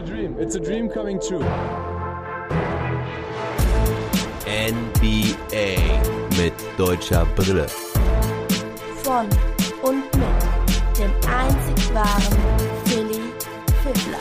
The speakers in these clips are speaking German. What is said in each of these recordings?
a dream. It's a dream coming true. NBA mit deutscher Brille. Von und mit dem einzig wahren Philly Fiddler.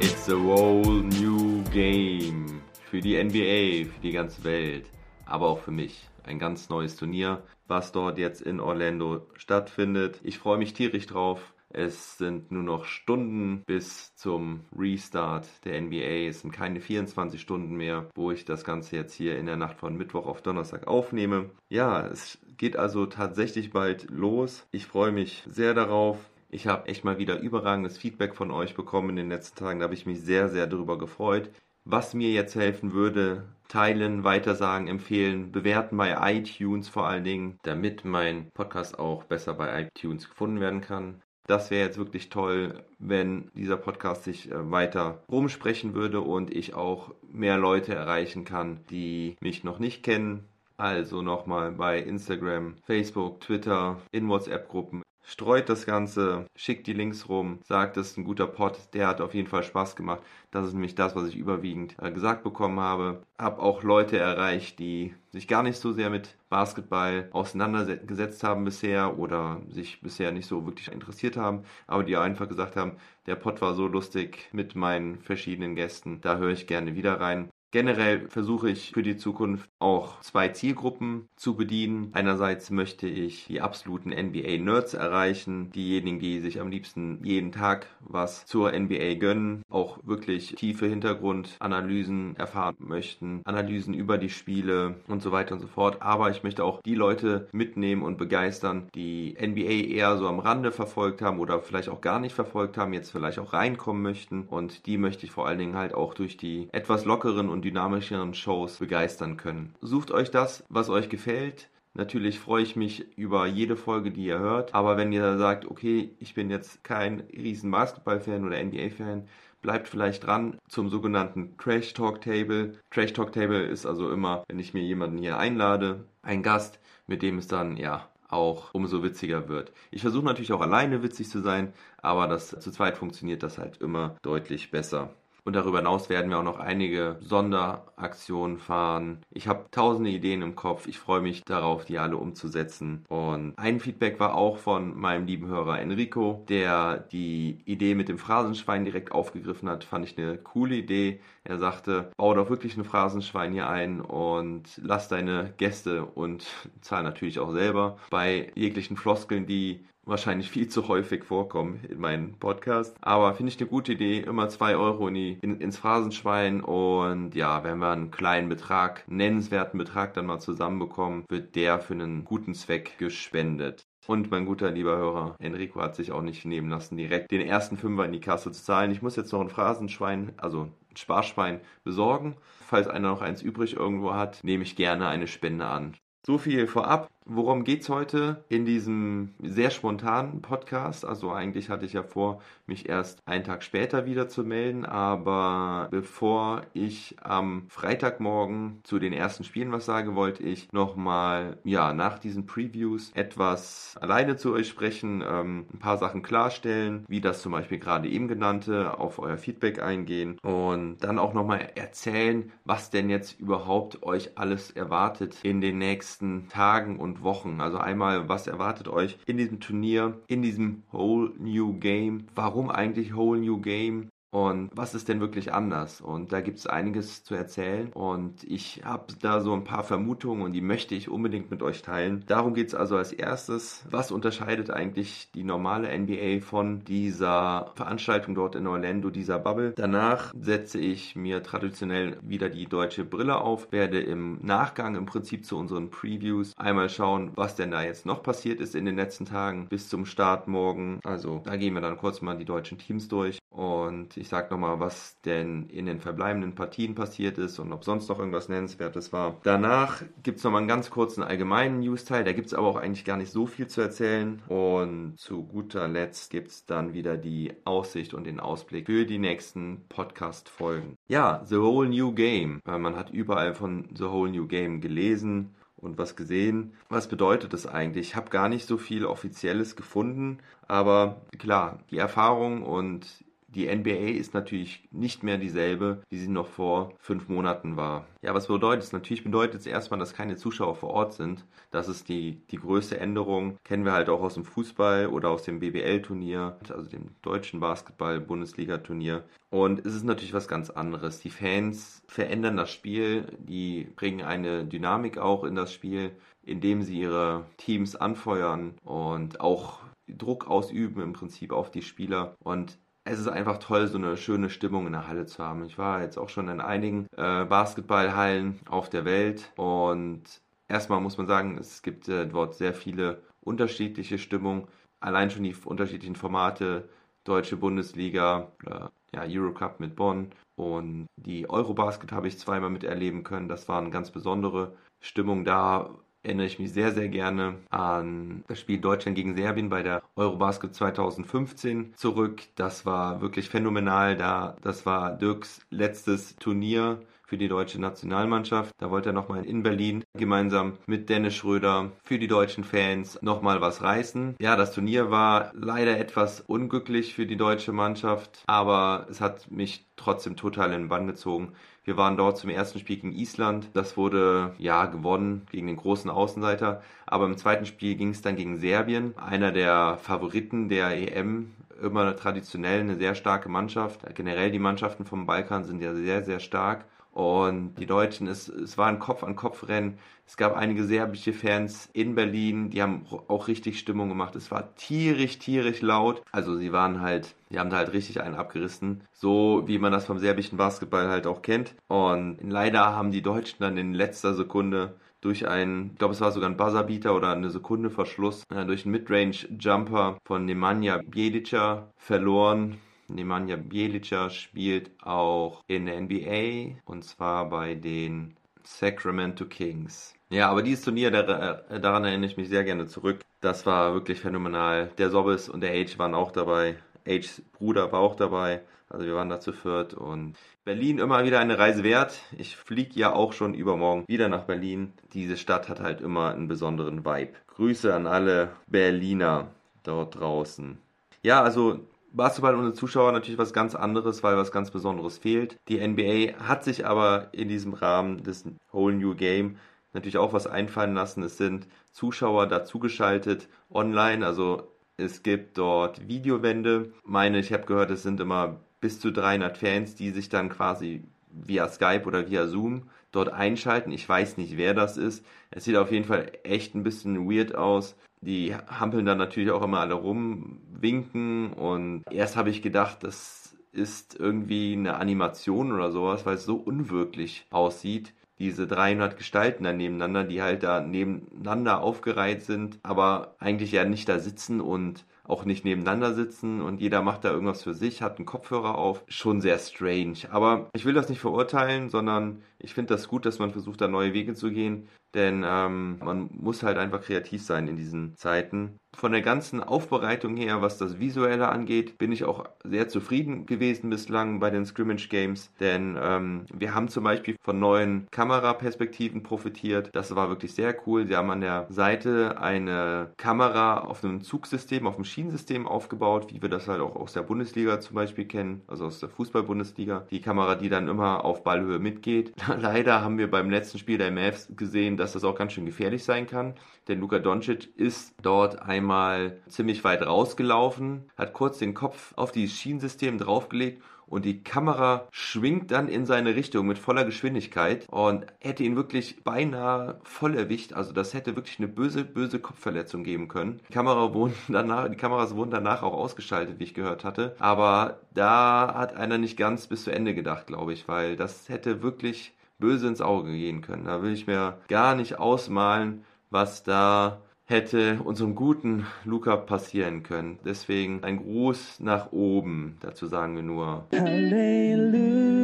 It's a whole new game. Für die NBA, für die ganze Welt, aber auch für mich. Ein ganz neues Turnier, was dort jetzt in Orlando stattfindet. Ich freue mich tierisch drauf. Es sind nur noch Stunden bis zum Restart der NBA. Es sind keine 24 Stunden mehr, wo ich das Ganze jetzt hier in der Nacht von Mittwoch auf Donnerstag aufnehme. Ja, es geht also tatsächlich bald los. Ich freue mich sehr darauf. Ich habe echt mal wieder überragendes Feedback von euch bekommen in den letzten Tagen. Da habe ich mich sehr, sehr darüber gefreut. Was mir jetzt helfen würde, teilen, weitersagen, empfehlen, bewerten bei iTunes vor allen Dingen, damit mein Podcast auch besser bei iTunes gefunden werden kann. Das wäre jetzt wirklich toll, wenn dieser Podcast sich äh, weiter rumsprechen würde und ich auch mehr Leute erreichen kann, die mich noch nicht kennen. Also nochmal bei Instagram, Facebook, Twitter, in WhatsApp-Gruppen streut das Ganze, schickt die Links rum, sagt, das ist ein guter Pod, der hat auf jeden Fall Spaß gemacht. Das ist nämlich das, was ich überwiegend äh, gesagt bekommen habe. Hab auch Leute erreicht, die sich gar nicht so sehr mit Basketball auseinandergesetzt haben bisher oder sich bisher nicht so wirklich interessiert haben, aber die einfach gesagt haben, der Pod war so lustig mit meinen verschiedenen Gästen, da höre ich gerne wieder rein. Generell versuche ich für die Zukunft auch zwei Zielgruppen zu bedienen. Einerseits möchte ich die absoluten NBA-Nerds erreichen, diejenigen, die sich am liebsten jeden Tag was zur NBA gönnen, auch wirklich tiefe Hintergrundanalysen erfahren möchten, Analysen über die Spiele und so weiter und so fort. Aber ich möchte auch die Leute mitnehmen und begeistern, die NBA eher so am Rande verfolgt haben oder vielleicht auch gar nicht verfolgt haben, jetzt vielleicht auch reinkommen möchten. Und die möchte ich vor allen Dingen halt auch durch die etwas lockeren und und dynamischeren Shows begeistern können. Sucht euch das, was euch gefällt. Natürlich freue ich mich über jede Folge, die ihr hört. Aber wenn ihr sagt, okay, ich bin jetzt kein riesen Basketball-Fan oder NBA-Fan, bleibt vielleicht dran zum sogenannten Trash Talk Table. Trash Talk Table ist also immer, wenn ich mir jemanden hier einlade, ein Gast, mit dem es dann ja auch umso witziger wird. Ich versuche natürlich auch alleine witzig zu sein, aber das zu zweit funktioniert das halt immer deutlich besser. Und darüber hinaus werden wir auch noch einige Sonderaktionen fahren. Ich habe tausende Ideen im Kopf. Ich freue mich darauf, die alle umzusetzen. Und ein Feedback war auch von meinem lieben Hörer Enrico, der die Idee mit dem Phrasenschwein direkt aufgegriffen hat. Fand ich eine coole Idee. Er sagte, bau doch wirklich ein Phrasenschwein hier ein und lass deine Gäste und zahl natürlich auch selber bei jeglichen Floskeln, die wahrscheinlich viel zu häufig vorkommen in meinem Podcast. Aber finde ich eine gute Idee. Immer zwei Euro in die, in, ins Phrasenschwein. Und ja, wenn wir einen kleinen Betrag, nennenswerten Betrag dann mal zusammenbekommen, wird der für einen guten Zweck gespendet. Und mein guter lieber Hörer Enrico hat sich auch nicht nehmen lassen, direkt den ersten Fünfer in die Kasse zu zahlen. Ich muss jetzt noch ein Phrasenschwein, also ein Sparschwein besorgen. Falls einer noch eins übrig irgendwo hat, nehme ich gerne eine Spende an. So viel vorab. Worum geht's heute in diesem sehr spontanen Podcast? Also eigentlich hatte ich ja vor, mich erst einen Tag später wieder zu melden, aber bevor ich am Freitagmorgen zu den ersten Spielen was sage, wollte ich nochmal, ja, nach diesen Previews etwas alleine zu euch sprechen, ähm, ein paar Sachen klarstellen, wie das zum Beispiel gerade eben genannte, auf euer Feedback eingehen und dann auch nochmal erzählen, was denn jetzt überhaupt euch alles erwartet in den nächsten Tagen und Wochen. Also einmal, was erwartet euch in diesem Turnier, in diesem Whole New Game? Warum eigentlich Whole New Game? Und was ist denn wirklich anders? Und da gibt es einiges zu erzählen. Und ich habe da so ein paar Vermutungen und die möchte ich unbedingt mit euch teilen. Darum geht es also als erstes. Was unterscheidet eigentlich die normale NBA von dieser Veranstaltung dort in Orlando, dieser Bubble? Danach setze ich mir traditionell wieder die deutsche Brille auf, werde im Nachgang im Prinzip zu unseren Previews einmal schauen, was denn da jetzt noch passiert ist in den letzten Tagen bis zum Start morgen. Also da gehen wir dann kurz mal die deutschen Teams durch und ich sage nochmal, was denn in den verbleibenden Partien passiert ist und ob sonst noch irgendwas Nennenswertes war. Danach gibt es nochmal einen ganz kurzen allgemeinen News-Teil. Da gibt es aber auch eigentlich gar nicht so viel zu erzählen. Und zu guter Letzt gibt es dann wieder die Aussicht und den Ausblick für die nächsten Podcast-Folgen. Ja, The Whole New Game. Man hat überall von The Whole New Game gelesen und was gesehen. Was bedeutet das eigentlich? Ich habe gar nicht so viel Offizielles gefunden, aber klar, die Erfahrung und die NBA ist natürlich nicht mehr dieselbe, wie sie noch vor fünf Monaten war. Ja, was bedeutet es? Natürlich bedeutet es erstmal, dass keine Zuschauer vor Ort sind. Das ist die, die größte Änderung. Kennen wir halt auch aus dem Fußball oder aus dem BBL-Turnier, also dem deutschen Basketball-Bundesliga-Turnier. Und es ist natürlich was ganz anderes. Die Fans verändern das Spiel, die bringen eine Dynamik auch in das Spiel, indem sie ihre Teams anfeuern und auch Druck ausüben im Prinzip auf die Spieler. Und es ist einfach toll, so eine schöne Stimmung in der Halle zu haben. Ich war jetzt auch schon in einigen äh, Basketballhallen auf der Welt und erstmal muss man sagen, es gibt äh, dort sehr viele unterschiedliche Stimmungen. Allein schon die unterschiedlichen Formate, Deutsche Bundesliga, oder, ja, Eurocup mit Bonn und die Eurobasket habe ich zweimal miterleben können. Das war eine ganz besondere Stimmung da erinnere ich mich sehr, sehr gerne an das Spiel Deutschland gegen Serbien bei der Eurobasket 2015 zurück. Das war wirklich phänomenal. Da, das war Dirks letztes Turnier für die deutsche Nationalmannschaft. Da wollte er nochmal in Berlin gemeinsam mit Dennis Schröder für die deutschen Fans nochmal was reißen. Ja, das Turnier war leider etwas unglücklich für die deutsche Mannschaft, aber es hat mich trotzdem total in den Bann gezogen. Wir waren dort zum ersten Spiel gegen Island. Das wurde ja gewonnen gegen den großen Außenseiter. Aber im zweiten Spiel ging es dann gegen Serbien, einer der Favoriten der EM immer traditionell eine sehr starke Mannschaft. Generell die Mannschaften vom Balkan sind ja sehr, sehr stark. Und die Deutschen, es, es war ein Kopf-an-Kopf-Rennen. Es gab einige serbische Fans in Berlin, die haben auch richtig Stimmung gemacht. Es war tierisch, tierisch laut. Also sie waren halt, die haben da halt richtig einen abgerissen. So wie man das vom serbischen Basketball halt auch kennt. Und leider haben die Deutschen dann in letzter Sekunde durch einen, ich glaube es war sogar ein Buzzerbeater oder eine Sekunde Verschluss, äh, durch einen Midrange-Jumper von Nemanja Bjelica verloren. Nemanja Bjelica spielt auch in der NBA und zwar bei den Sacramento Kings. Ja, aber dieses Turnier, daran erinnere ich mich sehr gerne zurück. Das war wirklich phänomenal. Der Sobbes und der Age waren auch dabei. Ages Bruder war auch dabei. Also wir waren da zu viert und Berlin immer wieder eine Reise wert. Ich fliege ja auch schon übermorgen wieder nach Berlin. Diese Stadt hat halt immer einen besonderen Vibe. Grüße an alle Berliner dort draußen. Ja, also Basketball ohne Zuschauer natürlich was ganz anderes, weil was ganz Besonderes fehlt. Die NBA hat sich aber in diesem Rahmen des Whole New Game natürlich auch was einfallen lassen. Es sind Zuschauer dazugeschaltet online, also es gibt dort Videowände. Meine, ich habe gehört, es sind immer bis zu 300 Fans, die sich dann quasi via Skype oder via Zoom dort einschalten. Ich weiß nicht, wer das ist. Es sieht auf jeden Fall echt ein bisschen weird aus. Die hampeln dann natürlich auch immer alle rum, winken und erst habe ich gedacht, das ist irgendwie eine Animation oder sowas, weil es so unwirklich aussieht. Diese 300 Gestalten da nebeneinander, die halt da nebeneinander aufgereiht sind, aber eigentlich ja nicht da sitzen und auch nicht nebeneinander sitzen und jeder macht da irgendwas für sich, hat einen Kopfhörer auf. Schon sehr strange. Aber ich will das nicht verurteilen, sondern ich finde das gut, dass man versucht, da neue Wege zu gehen. Denn ähm, man muss halt einfach kreativ sein in diesen Zeiten. Von der ganzen Aufbereitung her, was das Visuelle angeht, bin ich auch sehr zufrieden gewesen bislang bei den Scrimmage Games. Denn ähm, wir haben zum Beispiel von neuen Kameraperspektiven profitiert. Das war wirklich sehr cool. Sie haben an der Seite eine Kamera auf einem Zugsystem, auf einem Schienensystem aufgebaut, wie wir das halt auch aus der Bundesliga zum Beispiel kennen, also aus der Fußball-Bundesliga. Die Kamera, die dann immer auf Ballhöhe mitgeht. Leider haben wir beim letzten Spiel der MFs gesehen, dass das auch ganz schön gefährlich sein kann. Denn Luka Doncic ist dort einmal ziemlich weit rausgelaufen, hat kurz den Kopf auf dieses Schienensystem draufgelegt und die Kamera schwingt dann in seine Richtung mit voller Geschwindigkeit und hätte ihn wirklich beinahe voll erwischt. Also das hätte wirklich eine böse, böse Kopfverletzung geben können. Die, Kamera wurden danach, die Kameras wurden danach auch ausgeschaltet, wie ich gehört hatte. Aber da hat einer nicht ganz bis zu Ende gedacht, glaube ich, weil das hätte wirklich böse ins Auge gehen können. Da will ich mir gar nicht ausmalen, was da hätte unserem guten Luca passieren können. Deswegen ein Gruß nach oben. Dazu sagen wir nur Halleluja,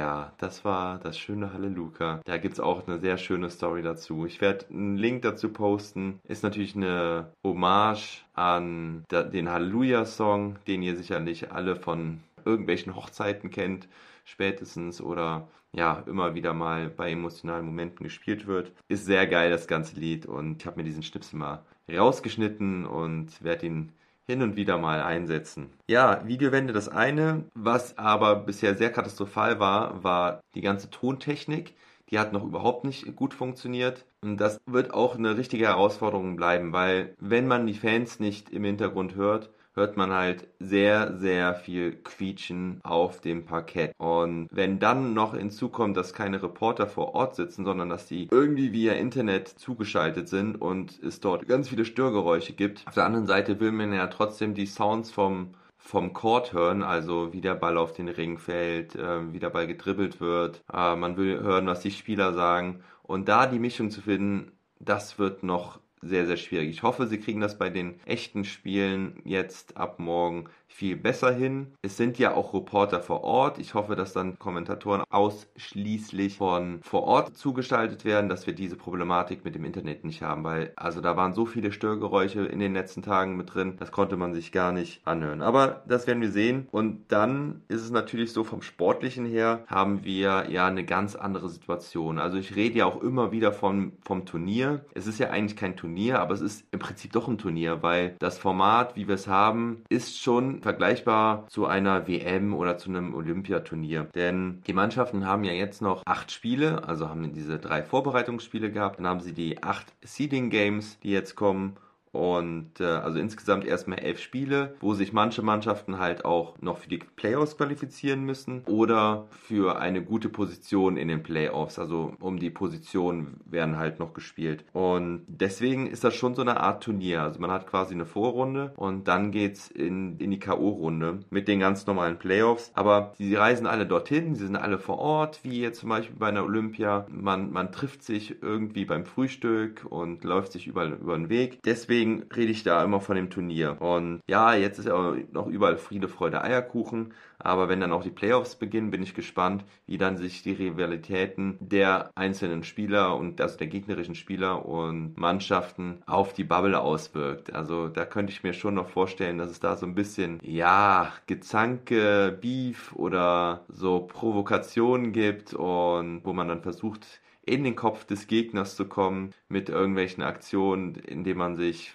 Ja, das war das schöne Halleluja. Da gibt es auch eine sehr schöne Story dazu. Ich werde einen Link dazu posten. Ist natürlich eine Hommage an den Halleluja-Song, den ihr sicherlich alle von irgendwelchen Hochzeiten kennt spätestens oder ja, immer wieder mal bei emotionalen Momenten gespielt wird. Ist sehr geil, das ganze Lied. Und ich habe mir diesen Schnipsel mal rausgeschnitten und werde ihn hin und wieder mal einsetzen. Ja, Videowände das eine. Was aber bisher sehr katastrophal war, war die ganze Tontechnik. Die hat noch überhaupt nicht gut funktioniert. Und das wird auch eine richtige Herausforderung bleiben, weil wenn man die Fans nicht im Hintergrund hört, hört man halt sehr, sehr viel Quietschen auf dem Parkett. Und wenn dann noch hinzukommt, dass keine Reporter vor Ort sitzen, sondern dass die irgendwie via Internet zugeschaltet sind und es dort ganz viele Störgeräusche gibt. Auf der anderen Seite will man ja trotzdem die Sounds vom vom Court hören, also wie der Ball auf den Ring fällt, äh, wie der Ball gedribbelt wird. Äh, man will hören, was die Spieler sagen. Und da die Mischung zu finden, das wird noch sehr, sehr schwierig. Ich hoffe, sie kriegen das bei den echten Spielen jetzt ab morgen viel besser hin. Es sind ja auch Reporter vor Ort. Ich hoffe, dass dann Kommentatoren ausschließlich von vor Ort zugestaltet werden, dass wir diese Problematik mit dem Internet nicht haben, weil also da waren so viele Störgeräusche in den letzten Tagen mit drin, das konnte man sich gar nicht anhören. Aber das werden wir sehen. Und dann ist es natürlich so vom Sportlichen her haben wir ja eine ganz andere Situation. Also ich rede ja auch immer wieder vom, vom Turnier. Es ist ja eigentlich kein Turnier, aber es ist im Prinzip doch ein Turnier, weil das Format, wie wir es haben, ist schon vergleichbar zu einer WM oder zu einem Olympiaturnier. Denn die Mannschaften haben ja jetzt noch acht Spiele, also haben diese drei Vorbereitungsspiele gehabt. Dann haben sie die acht Seeding Games, die jetzt kommen. Und äh, also insgesamt erstmal elf Spiele, wo sich manche Mannschaften halt auch noch für die Playoffs qualifizieren müssen oder für eine gute Position in den Playoffs. Also um die Position werden halt noch gespielt. Und deswegen ist das schon so eine Art Turnier. Also man hat quasi eine Vorrunde und dann geht's in, in die K.O.-Runde mit den ganz normalen Playoffs. Aber sie reisen alle dorthin, sie sind alle vor Ort, wie jetzt zum Beispiel bei einer Olympia. Man, man trifft sich irgendwie beim Frühstück und läuft sich überall über den Weg. Deswegen deswegen rede ich da immer von dem Turnier. Und ja, jetzt ist ja noch überall Friede, Freude, Eierkuchen. Aber wenn dann auch die Playoffs beginnen, bin ich gespannt, wie dann sich die Rivalitäten der einzelnen Spieler und also der gegnerischen Spieler und Mannschaften auf die Bubble auswirkt. Also da könnte ich mir schon noch vorstellen, dass es da so ein bisschen, ja, Gezanke, Beef oder so Provokationen gibt und wo man dann versucht, in den Kopf des Gegners zu kommen mit irgendwelchen Aktionen, indem man sich,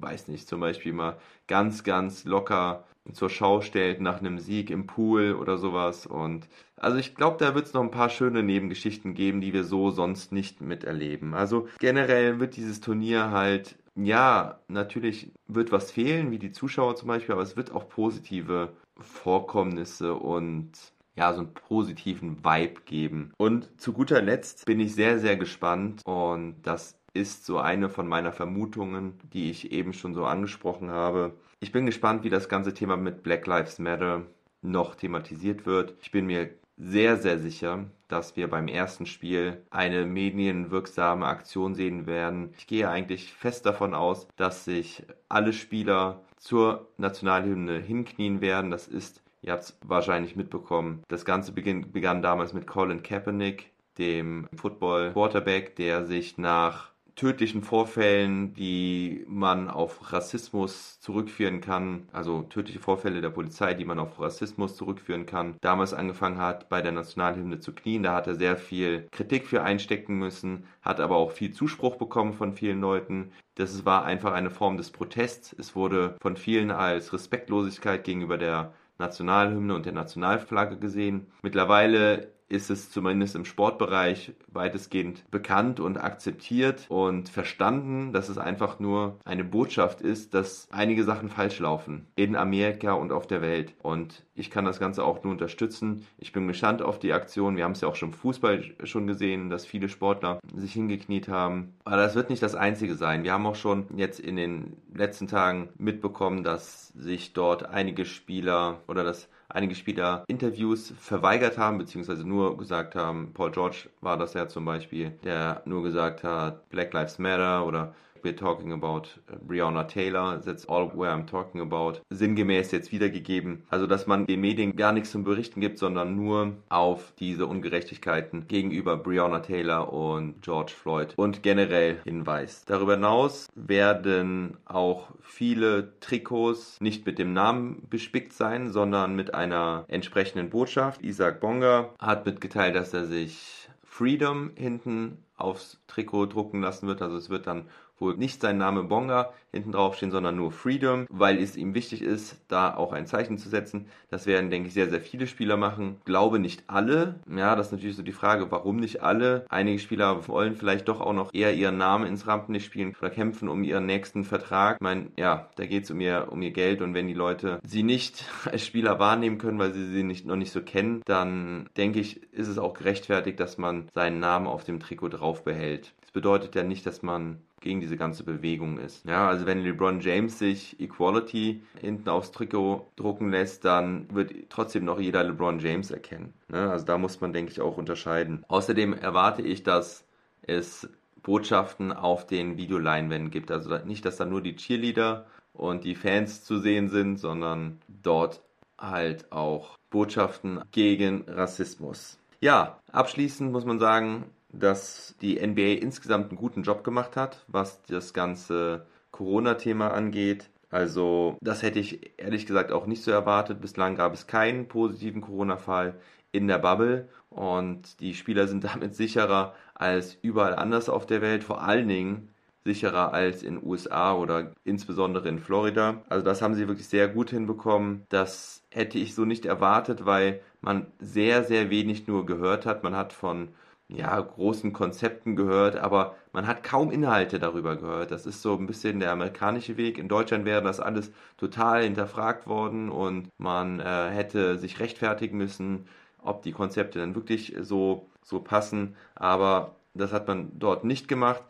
weiß nicht, zum Beispiel mal ganz, ganz locker zur Schau stellt nach einem Sieg im Pool oder sowas. Und also ich glaube, da wird es noch ein paar schöne Nebengeschichten geben, die wir so sonst nicht miterleben. Also generell wird dieses Turnier halt, ja, natürlich wird was fehlen, wie die Zuschauer zum Beispiel, aber es wird auch positive Vorkommnisse und ja, so einen positiven Vibe geben. Und zu guter Letzt bin ich sehr, sehr gespannt und das ist so eine von meiner Vermutungen, die ich eben schon so angesprochen habe. Ich bin gespannt, wie das ganze Thema mit Black Lives Matter noch thematisiert wird. Ich bin mir sehr, sehr sicher, dass wir beim ersten Spiel eine medienwirksame Aktion sehen werden. Ich gehe eigentlich fest davon aus, dass sich alle Spieler zur Nationalhymne hinknien werden. Das ist Ihr habt es wahrscheinlich mitbekommen. Das Ganze beginn, begann damals mit Colin Kaepernick, dem Football Quarterback, der sich nach tödlichen Vorfällen, die man auf Rassismus zurückführen kann, also tödliche Vorfälle der Polizei, die man auf Rassismus zurückführen kann, damals angefangen hat, bei der Nationalhymne zu knien. Da hat er sehr viel Kritik für einstecken müssen, hat aber auch viel Zuspruch bekommen von vielen Leuten. Das war einfach eine Form des Protests. Es wurde von vielen als Respektlosigkeit gegenüber der Nationalhymne und der Nationalflagge gesehen. Mittlerweile ist es zumindest im Sportbereich weitestgehend bekannt und akzeptiert und verstanden, dass es einfach nur eine Botschaft ist, dass einige Sachen falsch laufen in Amerika und auf der Welt. Und ich kann das Ganze auch nur unterstützen. Ich bin gespannt auf die Aktion. Wir haben es ja auch schon im Fußball schon gesehen, dass viele Sportler sich hingekniet haben. Aber das wird nicht das Einzige sein. Wir haben auch schon jetzt in den letzten Tagen mitbekommen, dass sich dort einige Spieler oder dass einige Spieler Interviews verweigert haben, beziehungsweise nur gesagt haben, Paul George war das ja zum Beispiel, der nur gesagt hat, Black Lives Matter oder we're talking about Breonna Taylor, that's all where I'm talking about, sinngemäß jetzt wiedergegeben. Also, dass man den Medien gar nichts zum Berichten gibt, sondern nur auf diese Ungerechtigkeiten gegenüber Breonna Taylor und George Floyd und generell hinweist. Darüber hinaus werden auch viele Trikots nicht mit dem Namen bespickt sein, sondern mit einer entsprechenden Botschaft. Isaac Bonga hat mitgeteilt, dass er sich Freedom hinten aufs Trikot drucken lassen wird. Also es wird dann wohl nicht sein Name Bonga hinten drauf stehen, sondern nur Freedom, weil es ihm wichtig ist, da auch ein Zeichen zu setzen. Das werden, denke ich, sehr, sehr viele Spieler machen. Glaube nicht alle. Ja, das ist natürlich so die Frage, warum nicht alle? Einige Spieler wollen vielleicht doch auch noch eher ihren Namen ins Rampenlicht spielen oder kämpfen um ihren nächsten Vertrag. Ich meine, ja, da geht es um ihr, um ihr Geld und wenn die Leute sie nicht als Spieler wahrnehmen können, weil sie sie nicht, noch nicht so kennen, dann denke ich, ist es auch gerechtfertigt, dass man seinen Namen auf dem Trikot drauf behält. Das bedeutet ja nicht, dass man gegen diese ganze Bewegung ist. Ja, also wenn LeBron James sich Equality hinten aufs Trikot drucken lässt, dann wird trotzdem noch jeder LeBron James erkennen. Ne? Also da muss man, denke ich, auch unterscheiden. Außerdem erwarte ich, dass es Botschaften auf den Videoleinwänden gibt. Also nicht, dass da nur die Cheerleader und die Fans zu sehen sind, sondern dort halt auch Botschaften gegen Rassismus. Ja, abschließend muss man sagen, dass die NBA insgesamt einen guten Job gemacht hat, was das ganze Corona-Thema angeht. Also das hätte ich ehrlich gesagt auch nicht so erwartet. Bislang gab es keinen positiven Corona-Fall in der Bubble und die Spieler sind damit sicherer als überall anders auf der Welt, vor allen Dingen sicherer als in USA oder insbesondere in Florida. Also das haben sie wirklich sehr gut hinbekommen. Das hätte ich so nicht erwartet, weil man sehr, sehr wenig nur gehört hat. Man hat von ja, großen Konzepten gehört, aber man hat kaum Inhalte darüber gehört. Das ist so ein bisschen der amerikanische Weg. In Deutschland wäre das alles total hinterfragt worden und man äh, hätte sich rechtfertigen müssen, ob die Konzepte dann wirklich so, so passen. Aber das hat man dort nicht gemacht.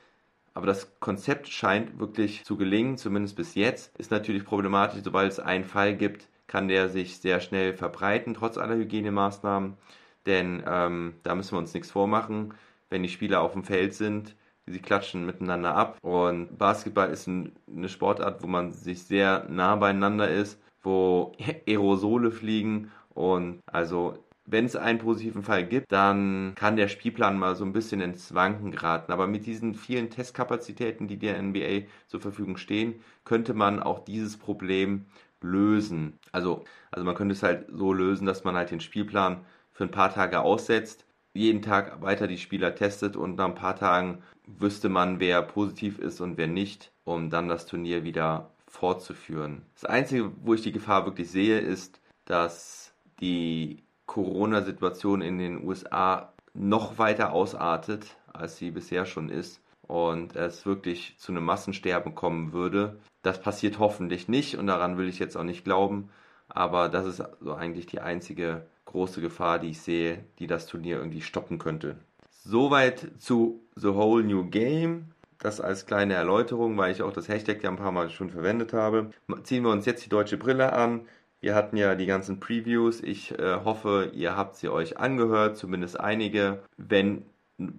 Aber das Konzept scheint wirklich zu gelingen, zumindest bis jetzt. Ist natürlich problematisch, sobald es einen Fall gibt, kann der sich sehr schnell verbreiten, trotz aller Hygienemaßnahmen. Denn ähm, da müssen wir uns nichts vormachen. Wenn die Spieler auf dem Feld sind, sie klatschen miteinander ab. Und Basketball ist ein, eine Sportart, wo man sich sehr nah beieinander ist, wo Aerosole fliegen. Und also, wenn es einen positiven Fall gibt, dann kann der Spielplan mal so ein bisschen ins Wanken geraten. Aber mit diesen vielen Testkapazitäten, die der NBA zur Verfügung stehen, könnte man auch dieses Problem lösen. Also, also man könnte es halt so lösen, dass man halt den Spielplan für ein paar Tage aussetzt, jeden Tag weiter die Spieler testet und nach ein paar Tagen wüsste man, wer positiv ist und wer nicht, um dann das Turnier wieder fortzuführen. Das Einzige, wo ich die Gefahr wirklich sehe, ist, dass die Corona-Situation in den USA noch weiter ausartet, als sie bisher schon ist und es wirklich zu einem Massensterben kommen würde. Das passiert hoffentlich nicht und daran will ich jetzt auch nicht glauben, aber das ist so eigentlich die einzige große Gefahr, die ich sehe, die das Turnier irgendwie stoppen könnte. Soweit zu The Whole New Game. Das als kleine Erläuterung, weil ich auch das Hashtag ja ein paar Mal schon verwendet habe. Ziehen wir uns jetzt die deutsche Brille an. Wir hatten ja die ganzen Previews. Ich äh, hoffe, ihr habt sie euch angehört, zumindest einige. Wenn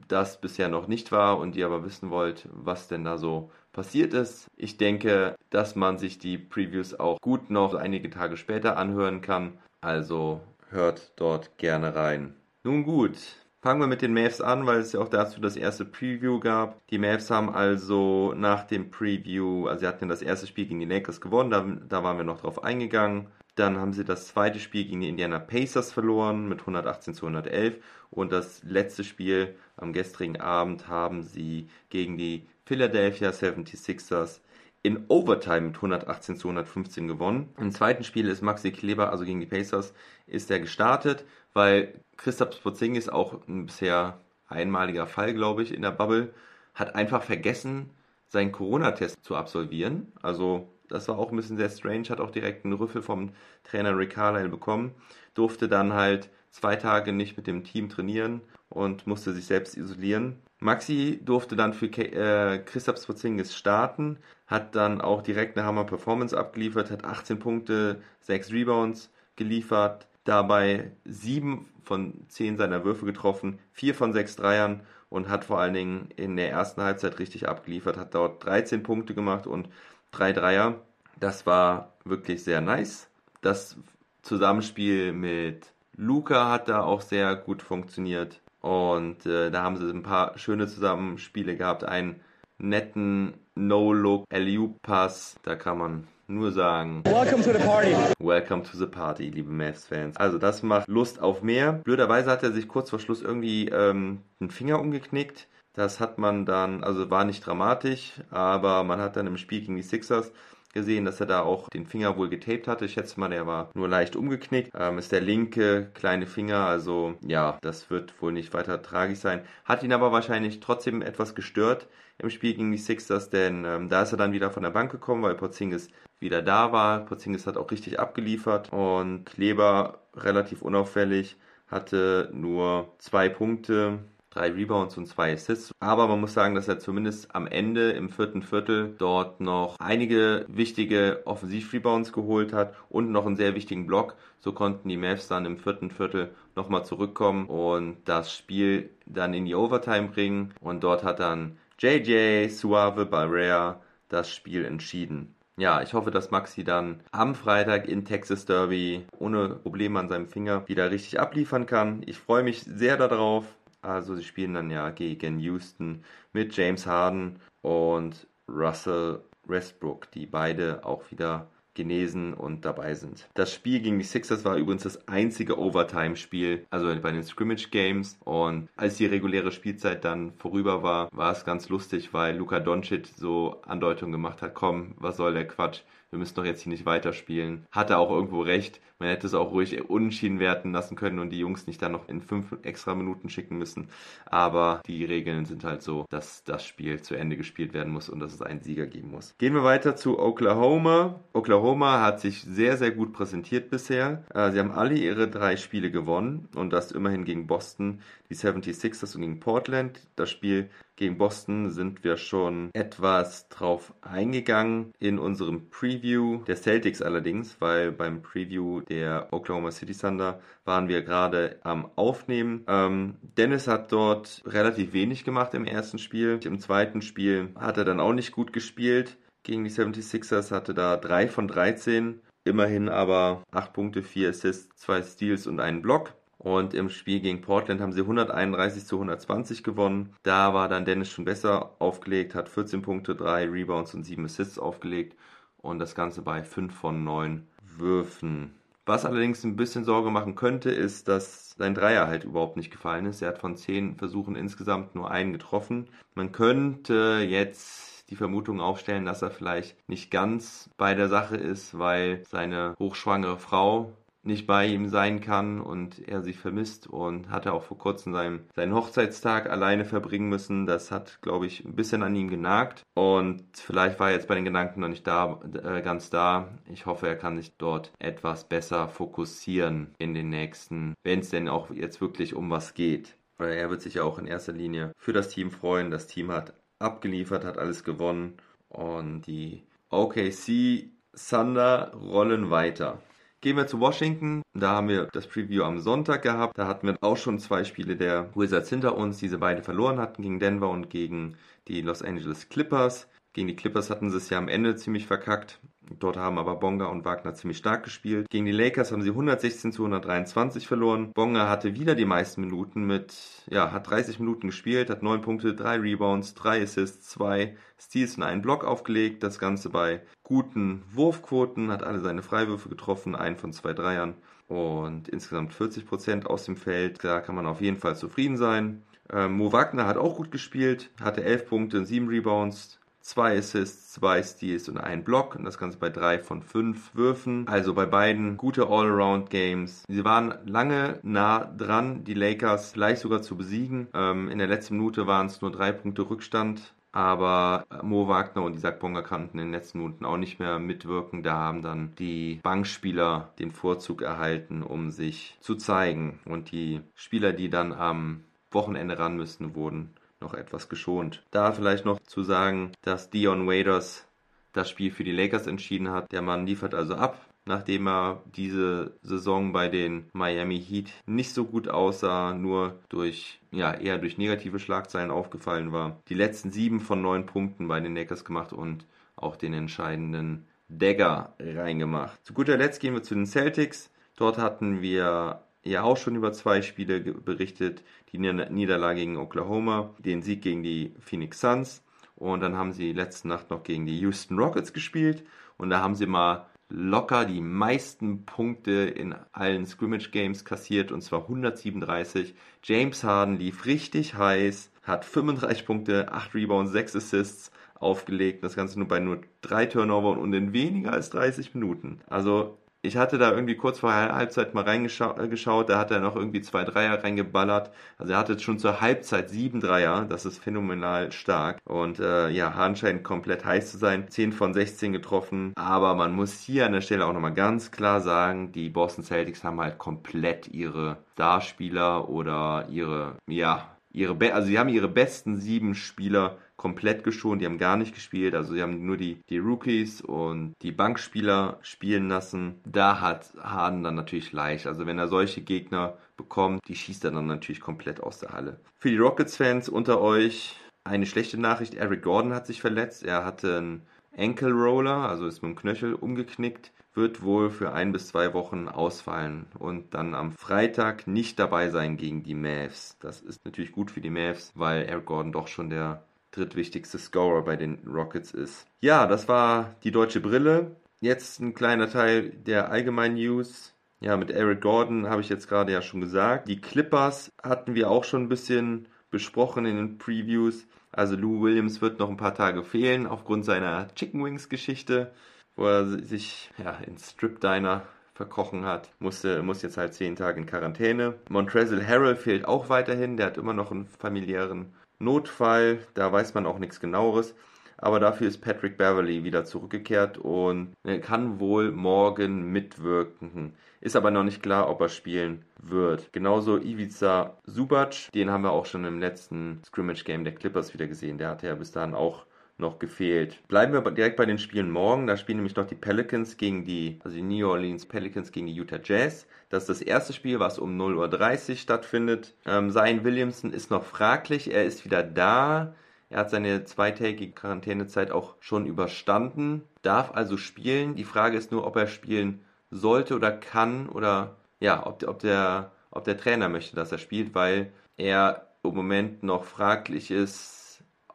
das bisher noch nicht war und ihr aber wissen wollt, was denn da so passiert ist. Ich denke, dass man sich die Previews auch gut noch einige Tage später anhören kann. Also hört dort gerne rein. Nun gut, fangen wir mit den Mavs an, weil es ja auch dazu das erste Preview gab. Die Mavs haben also nach dem Preview, also sie hatten das erste Spiel gegen die Lakers gewonnen, da, da waren wir noch drauf eingegangen. Dann haben sie das zweite Spiel gegen die Indiana Pacers verloren mit 118 zu 111. Und das letzte Spiel am gestrigen Abend haben sie gegen die Philadelphia 76ers in Overtime mit 118 zu 115 gewonnen. Im zweiten Spiel ist Maxi Kleber, also gegen die Pacers, ist er gestartet, weil Christoph Porzingis auch ein bisher einmaliger Fall, glaube ich, in der Bubble, hat einfach vergessen, seinen Corona-Test zu absolvieren. Also das war auch ein bisschen sehr strange, hat auch direkt einen Rüffel vom Trainer Rick Carlisle bekommen, durfte dann halt zwei Tage nicht mit dem Team trainieren und musste sich selbst isolieren. Maxi durfte dann für äh, Christoph Spotzingis starten, hat dann auch direkt eine Hammer-Performance abgeliefert, hat 18 Punkte, 6 Rebounds geliefert, dabei 7 von 10 seiner Würfe getroffen, 4 von 6 Dreiern und hat vor allen Dingen in der ersten Halbzeit richtig abgeliefert, hat dort 13 Punkte gemacht und drei Dreier. Das war wirklich sehr nice. Das Zusammenspiel mit Luca hat da auch sehr gut funktioniert. Und äh, da haben sie ein paar schöne Zusammenspiele gehabt. Einen netten No-Look LU-Pass. Da kann man nur sagen. Welcome to the party. Welcome to the party, liebe Mavs-Fans. Also das macht Lust auf mehr. Blöderweise hat er sich kurz vor Schluss irgendwie ähm, den Finger umgeknickt. Das hat man dann, also war nicht dramatisch, aber man hat dann im Spiel gegen die Sixers gesehen, dass er da auch den Finger wohl getaped hatte. Ich schätze mal, der war nur leicht umgeknickt. Ähm, ist der linke kleine Finger, also ja, das wird wohl nicht weiter tragisch sein. Hat ihn aber wahrscheinlich trotzdem etwas gestört im Spiel gegen die Sixers, denn ähm, da ist er dann wieder von der Bank gekommen, weil Porzingis wieder da war. Porzingis hat auch richtig abgeliefert und Kleber relativ unauffällig hatte nur zwei Punkte, drei Rebounds und zwei Assists. Aber man muss sagen, dass er zumindest am Ende im vierten Viertel dort noch einige wichtige Offensiv-Rebounds geholt hat und noch einen sehr wichtigen Block. So konnten die Mavs dann im vierten Viertel nochmal zurückkommen und das Spiel dann in die Overtime bringen. Und dort hat dann JJ Suave Barrea das Spiel entschieden. Ja, ich hoffe, dass Maxi dann am Freitag in Texas Derby ohne Probleme an seinem Finger wieder richtig abliefern kann. Ich freue mich sehr darauf. Also sie spielen dann ja gegen Houston mit James Harden und Russell Westbrook, die beide auch wieder genesen und dabei sind. Das Spiel gegen die Sixers war übrigens das einzige Overtime-Spiel, also bei den Scrimmage Games. Und als die reguläre Spielzeit dann vorüber war, war es ganz lustig, weil Luka Doncic so Andeutungen gemacht hat, komm, was soll der Quatsch? Wir müssen doch jetzt hier nicht weiterspielen. Hatte auch irgendwo recht. Man hätte es auch ruhig unentschieden werten lassen können und die Jungs nicht dann noch in fünf extra Minuten schicken müssen. Aber die Regeln sind halt so, dass das Spiel zu Ende gespielt werden muss und dass es einen Sieger geben muss. Gehen wir weiter zu Oklahoma. Oklahoma hat sich sehr, sehr gut präsentiert bisher. Äh, sie haben alle ihre drei Spiele gewonnen und das immerhin gegen Boston, die 76ers und gegen Portland. Das Spiel gegen Boston sind wir schon etwas drauf eingegangen in unserem Preview der Celtics allerdings, weil beim Preview der Oklahoma City Thunder waren wir gerade am Aufnehmen. Ähm, Dennis hat dort relativ wenig gemacht im ersten Spiel. Im zweiten Spiel hat er dann auch nicht gut gespielt gegen die 76ers, hatte da 3 von 13. Immerhin aber 8 Punkte, 4 Assists, 2 Steals und einen Block. Und im Spiel gegen Portland haben sie 131 zu 120 gewonnen. Da war dann Dennis schon besser aufgelegt, hat 14 Punkte, 3 Rebounds und 7 Assists aufgelegt. Und das Ganze bei 5 von 9 Würfen. Was allerdings ein bisschen Sorge machen könnte, ist, dass sein Dreier halt überhaupt nicht gefallen ist. Er hat von 10 Versuchen insgesamt nur einen getroffen. Man könnte jetzt die Vermutung aufstellen, dass er vielleicht nicht ganz bei der Sache ist, weil seine hochschwangere Frau nicht bei ihm sein kann und er sich vermisst und hatte auch vor kurzem seinen, seinen Hochzeitstag alleine verbringen müssen. Das hat, glaube ich, ein bisschen an ihm genagt und vielleicht war er jetzt bei den Gedanken noch nicht da, äh, ganz da. Ich hoffe, er kann sich dort etwas besser fokussieren in den nächsten, wenn es denn auch jetzt wirklich um was geht. Er wird sich ja auch in erster Linie für das Team freuen. Das Team hat abgeliefert, hat alles gewonnen und die OKC Thunder rollen weiter. Gehen wir zu Washington. Da haben wir das Preview am Sonntag gehabt. Da hatten wir auch schon zwei Spiele der Wizards hinter uns, die sie beide verloren hatten gegen Denver und gegen die Los Angeles Clippers. Gegen die Clippers hatten sie es ja am Ende ziemlich verkackt. Dort haben aber Bonga und Wagner ziemlich stark gespielt. Gegen die Lakers haben sie 116 zu 123 verloren. Bonga hatte wieder die meisten Minuten mit, ja, hat 30 Minuten gespielt, hat 9 Punkte, 3 Rebounds, 3 Assists, 2 Steals und einen Block aufgelegt. Das Ganze bei guten Wurfquoten, hat alle seine Freiwürfe getroffen, einen von zwei Dreiern und insgesamt 40% aus dem Feld. Da kann man auf jeden Fall zufrieden sein. Ähm, Mo Wagner hat auch gut gespielt, hatte 11 Punkte, 7 Rebounds, zwei Assists, zwei Steals und ein Block und das Ganze bei drei von fünf Würfen. Also bei beiden gute All-Around-Games. Sie waren lange nah dran, die Lakers vielleicht sogar zu besiegen. Ähm, in der letzten Minute waren es nur drei Punkte Rückstand. Aber Mo Wagner und Isaac Bonga konnten in den letzten Minuten auch nicht mehr mitwirken. Da haben dann die Bankspieler den Vorzug erhalten, um sich zu zeigen. Und die Spieler, die dann am Wochenende ran müssten, wurden noch etwas geschont. Da vielleicht noch zu sagen, dass Dion Waders das Spiel für die Lakers entschieden hat. Der Mann liefert also ab. nachdem er diese Saison bei den Miami Heat nicht so gut aussah, nur durch ja, eher durch negative Schlagzeilen aufgefallen war. Die letzten sieben von neun Punkten bei den Lakers gemacht und auch den entscheidenden Dagger reingemacht. Zu guter Letzt gehen wir zu den Celtics. Dort hatten wir ja auch schon über zwei Spiele berichtet. Die Niederlage gegen Oklahoma, den Sieg gegen die Phoenix Suns und dann haben sie letzte Nacht noch gegen die Houston Rockets gespielt und da haben sie mal locker die meisten Punkte in allen Scrimmage Games kassiert und zwar 137. James Harden lief richtig heiß, hat 35 Punkte, 8 Rebounds, 6 Assists aufgelegt. Das Ganze nur bei nur 3 Turnovern und in weniger als 30 Minuten. Also ich hatte da irgendwie kurz vor der Halbzeit mal reingeschaut, äh, da hat er noch irgendwie zwei Dreier reingeballert. Also er hatte schon zur Halbzeit sieben Dreier, das ist phänomenal stark. Und äh, ja, Hahn scheint komplett heiß zu sein. 10 von 16 getroffen. Aber man muss hier an der Stelle auch nochmal ganz klar sagen, die Boston Celtics haben halt komplett ihre Starspieler oder ihre, ja, ihre, Be also sie haben ihre besten sieben Spieler komplett geschont, die haben gar nicht gespielt, also sie haben nur die, die Rookies und die Bankspieler spielen lassen. Da hat Harden dann natürlich leicht, also wenn er solche Gegner bekommt, die schießt er dann natürlich komplett aus der Halle. Für die Rockets-Fans unter euch eine schlechte Nachricht, Eric Gordon hat sich verletzt, er hatte einen Ankle Roller, also ist mit dem Knöchel umgeknickt wird wohl für ein bis zwei Wochen ausfallen und dann am Freitag nicht dabei sein gegen die Mavs. Das ist natürlich gut für die Mavs, weil Eric Gordon doch schon der drittwichtigste Scorer bei den Rockets ist. Ja, das war die deutsche Brille. Jetzt ein kleiner Teil der allgemeinen News. Ja, mit Eric Gordon habe ich jetzt gerade ja schon gesagt. Die Clippers hatten wir auch schon ein bisschen besprochen in den Previews. Also Lou Williams wird noch ein paar Tage fehlen aufgrund seiner Chicken Wings Geschichte, wo er sich ja, in Strip Diner verkrochen hat, musste, muss jetzt halt zehn Tage in Quarantäne. Montrezl Harrell fehlt auch weiterhin, der hat immer noch einen familiären Notfall, da weiß man auch nichts genaueres. Aber dafür ist Patrick Beverly wieder zurückgekehrt und kann wohl morgen mitwirken. Ist aber noch nicht klar, ob er spielen wird. Genauso Ivica Subac, den haben wir auch schon im letzten Scrimmage Game der Clippers wieder gesehen. Der hatte ja bis dahin auch noch gefehlt. Bleiben wir direkt bei den Spielen morgen. Da spielen nämlich noch die Pelicans gegen die, also die New Orleans Pelicans gegen die Utah Jazz. Das ist das erste Spiel, was um 0.30 Uhr stattfindet. Ähm, Zion Williamson ist noch fraglich. Er ist wieder da. Er hat seine zweitägige Quarantänezeit auch schon überstanden, darf also spielen. Die Frage ist nur, ob er spielen sollte oder kann oder ja, ob, ob, der, ob der Trainer möchte, dass er spielt, weil er im Moment noch fraglich ist,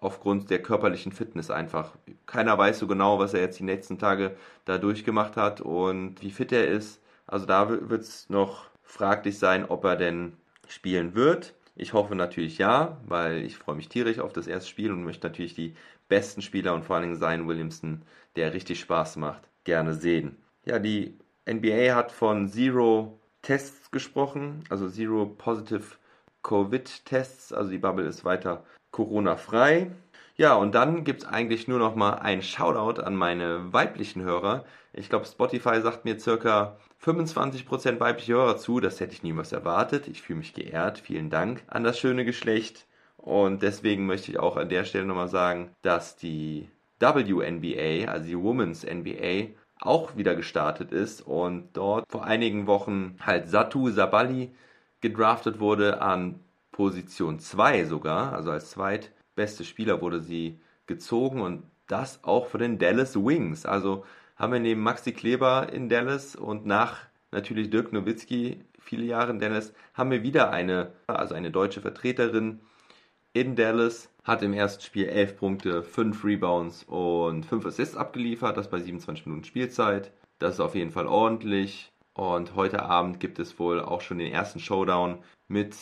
aufgrund der körperlichen Fitness einfach. Keiner weiß so genau, was er jetzt die nächsten Tage da durchgemacht hat und wie fit er ist. Also da wird es noch fraglich sein, ob er denn spielen wird. Ich hoffe natürlich ja, weil ich freue mich tierisch auf das erste Spiel und möchte natürlich die besten Spieler und vor allen Dingen Zion Williamson, der richtig Spaß macht, gerne sehen. Ja, die NBA hat von Zero Tests gesprochen, also Zero Positive Covid-Tests, also die Bubble ist weiter Corona-frei. Ja, und dann gibt es eigentlich nur noch mal ein Shoutout an meine weiblichen Hörer. Ich glaube, Spotify sagt mir circa 25% weibliche Hörer zu. Das hätte ich niemals erwartet. Ich fühle mich geehrt. Vielen Dank an das schöne Geschlecht. Und deswegen möchte ich auch an der Stelle nochmal sagen, dass die WNBA, also die Women's NBA, auch wieder gestartet ist und dort vor einigen Wochen halt Satu Sabali gedraftet wurde an Position 2 sogar, also als zweitbeste Spieler wurde sie gezogen und das auch für den Dallas Wings. Also haben wir neben Maxi Kleber in Dallas und nach natürlich Dirk Nowitzki viele Jahre in Dallas, haben wir wieder eine, also eine deutsche Vertreterin in Dallas, hat im ersten Spiel 11 Punkte, 5 Rebounds und 5 Assists abgeliefert, das bei 27 Minuten Spielzeit. Das ist auf jeden Fall ordentlich. Und heute Abend gibt es wohl auch schon den ersten Showdown mit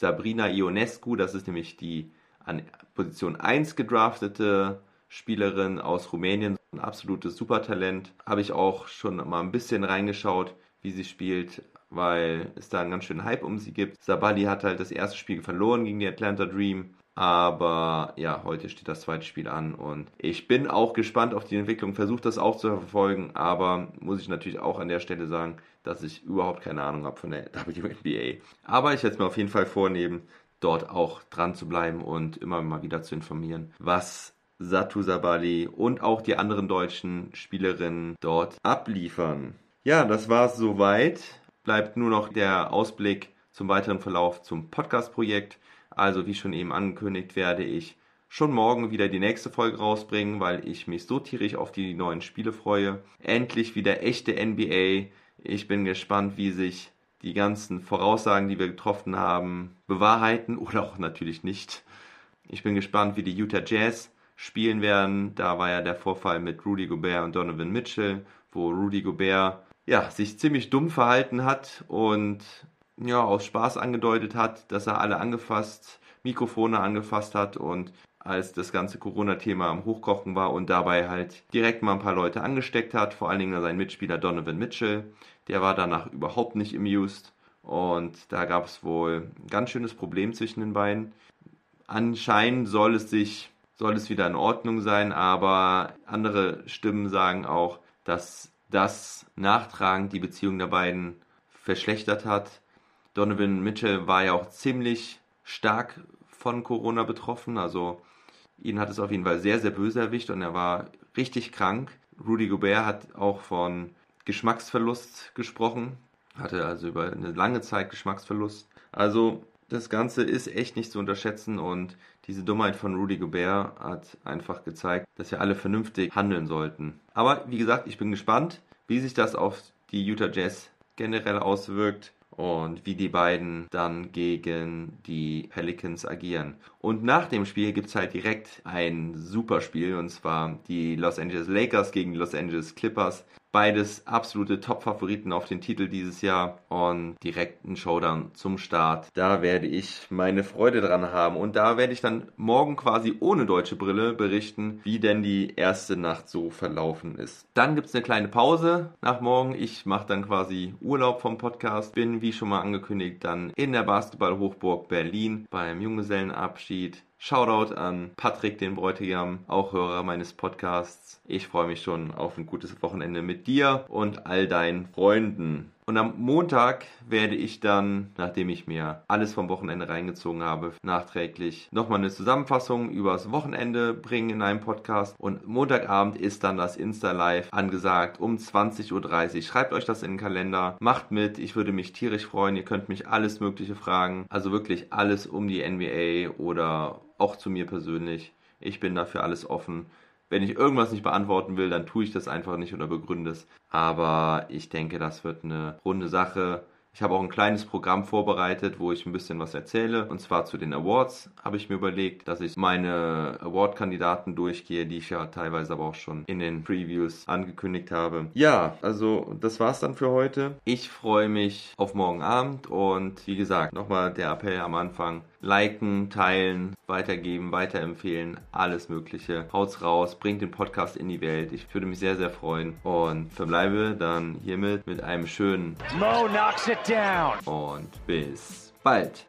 Sabrina Ionescu, das ist nämlich die an Position 1 gedraftete Spielerin aus Rumänien, ein absolutes Supertalent. Habe ich auch schon mal ein bisschen reingeschaut, wie sie spielt, weil es da einen ganz schönen Hype um sie gibt. Sabali hat halt das erste Spiel verloren gegen die Atlanta Dream. Aber ja, heute steht das zweite Spiel an und ich bin auch gespannt auf die Entwicklung, versuche das auch zu verfolgen, aber muss ich natürlich auch an der Stelle sagen, dass ich überhaupt keine Ahnung habe von der WNBA. Aber ich werde es mir auf jeden Fall vornehmen, dort auch dran zu bleiben und immer mal wieder zu informieren, was Satu Sabali und auch die anderen deutschen Spielerinnen dort abliefern. Ja, das war's soweit. Bleibt nur noch der Ausblick zum weiteren Verlauf zum Podcast-Projekt. Also, wie schon eben angekündigt, werde ich schon morgen wieder die nächste Folge rausbringen, weil ich mich so tierisch auf die neuen Spiele freue. Endlich wieder echte NBA. Ich bin gespannt, wie sich die ganzen Voraussagen, die wir getroffen haben, bewahrheiten oder auch natürlich nicht. Ich bin gespannt, wie die Utah Jazz spielen werden. Da war ja der Vorfall mit Rudy Gobert und Donovan Mitchell, wo Rudy Gobert ja, sich ziemlich dumm verhalten hat und ja, aus Spaß angedeutet hat, dass er alle angefasst, Mikrofone angefasst hat und als das ganze Corona-Thema am Hochkochen war und dabei halt direkt mal ein paar Leute angesteckt hat, vor allen Dingen sein Mitspieler Donovan Mitchell. Der war danach überhaupt nicht amused und da gab es wohl ein ganz schönes Problem zwischen den beiden. Anscheinend soll es sich, soll es wieder in Ordnung sein, aber andere Stimmen sagen auch, dass das nachtragend die Beziehung der beiden verschlechtert hat. Donovan Mitchell war ja auch ziemlich stark von Corona betroffen, also ihn hat es auf jeden Fall sehr, sehr böse erwischt und er war richtig krank. Rudy Gobert hat auch von Geschmacksverlust gesprochen, hatte also über eine lange Zeit Geschmacksverlust. Also das Ganze ist echt nicht zu unterschätzen und diese Dummheit von Rudy Gobert hat einfach gezeigt, dass wir alle vernünftig handeln sollten. Aber wie gesagt, ich bin gespannt, wie sich das auf die Utah Jazz generell auswirkt und wie die beiden dann gegen die Pelicans agieren. Und nach dem Spiel gibt es halt direkt ein super Spiel und zwar die Los Angeles Lakers gegen die Los Angeles Clippers. Beides absolute Top-Favoriten auf den Titel dieses Jahr und direkt ein Showdown zum Start. Da werde ich meine Freude dran haben und da werde ich dann morgen quasi ohne deutsche Brille berichten, wie denn die erste Nacht so verlaufen ist. Dann gibt es eine kleine Pause nach morgen. Ich mache dann quasi Urlaub vom Podcast. Bin wie schon mal angekündigt dann in der Basketball-Hochburg Berlin beim Junggesellenabschied Shoutout an Patrick, den Bräutigam, auch Hörer meines Podcasts. Ich freue mich schon auf ein gutes Wochenende mit dir und all deinen Freunden. Und am Montag werde ich dann, nachdem ich mir alles vom Wochenende reingezogen habe, nachträglich nochmal eine Zusammenfassung übers Wochenende bringen in einem Podcast. Und Montagabend ist dann das Insta-Live angesagt um 20.30 Uhr. Schreibt euch das in den Kalender, macht mit. Ich würde mich tierisch freuen. Ihr könnt mich alles Mögliche fragen. Also wirklich alles um die NBA oder auch zu mir persönlich. Ich bin dafür alles offen. Wenn ich irgendwas nicht beantworten will, dann tue ich das einfach nicht oder begründe es. Aber ich denke, das wird eine runde Sache. Ich habe auch ein kleines Programm vorbereitet, wo ich ein bisschen was erzähle. Und zwar zu den Awards habe ich mir überlegt, dass ich meine Award-Kandidaten durchgehe, die ich ja teilweise aber auch schon in den Previews angekündigt habe. Ja, also das war's dann für heute. Ich freue mich auf morgen Abend und wie gesagt, nochmal der Appell am Anfang. Liken, teilen, weitergeben, weiterempfehlen, alles Mögliche. Haut's raus, bringt den Podcast in die Welt. Ich würde mich sehr, sehr freuen und verbleibe dann hiermit mit einem schönen Mo knocks it down. und bis bald.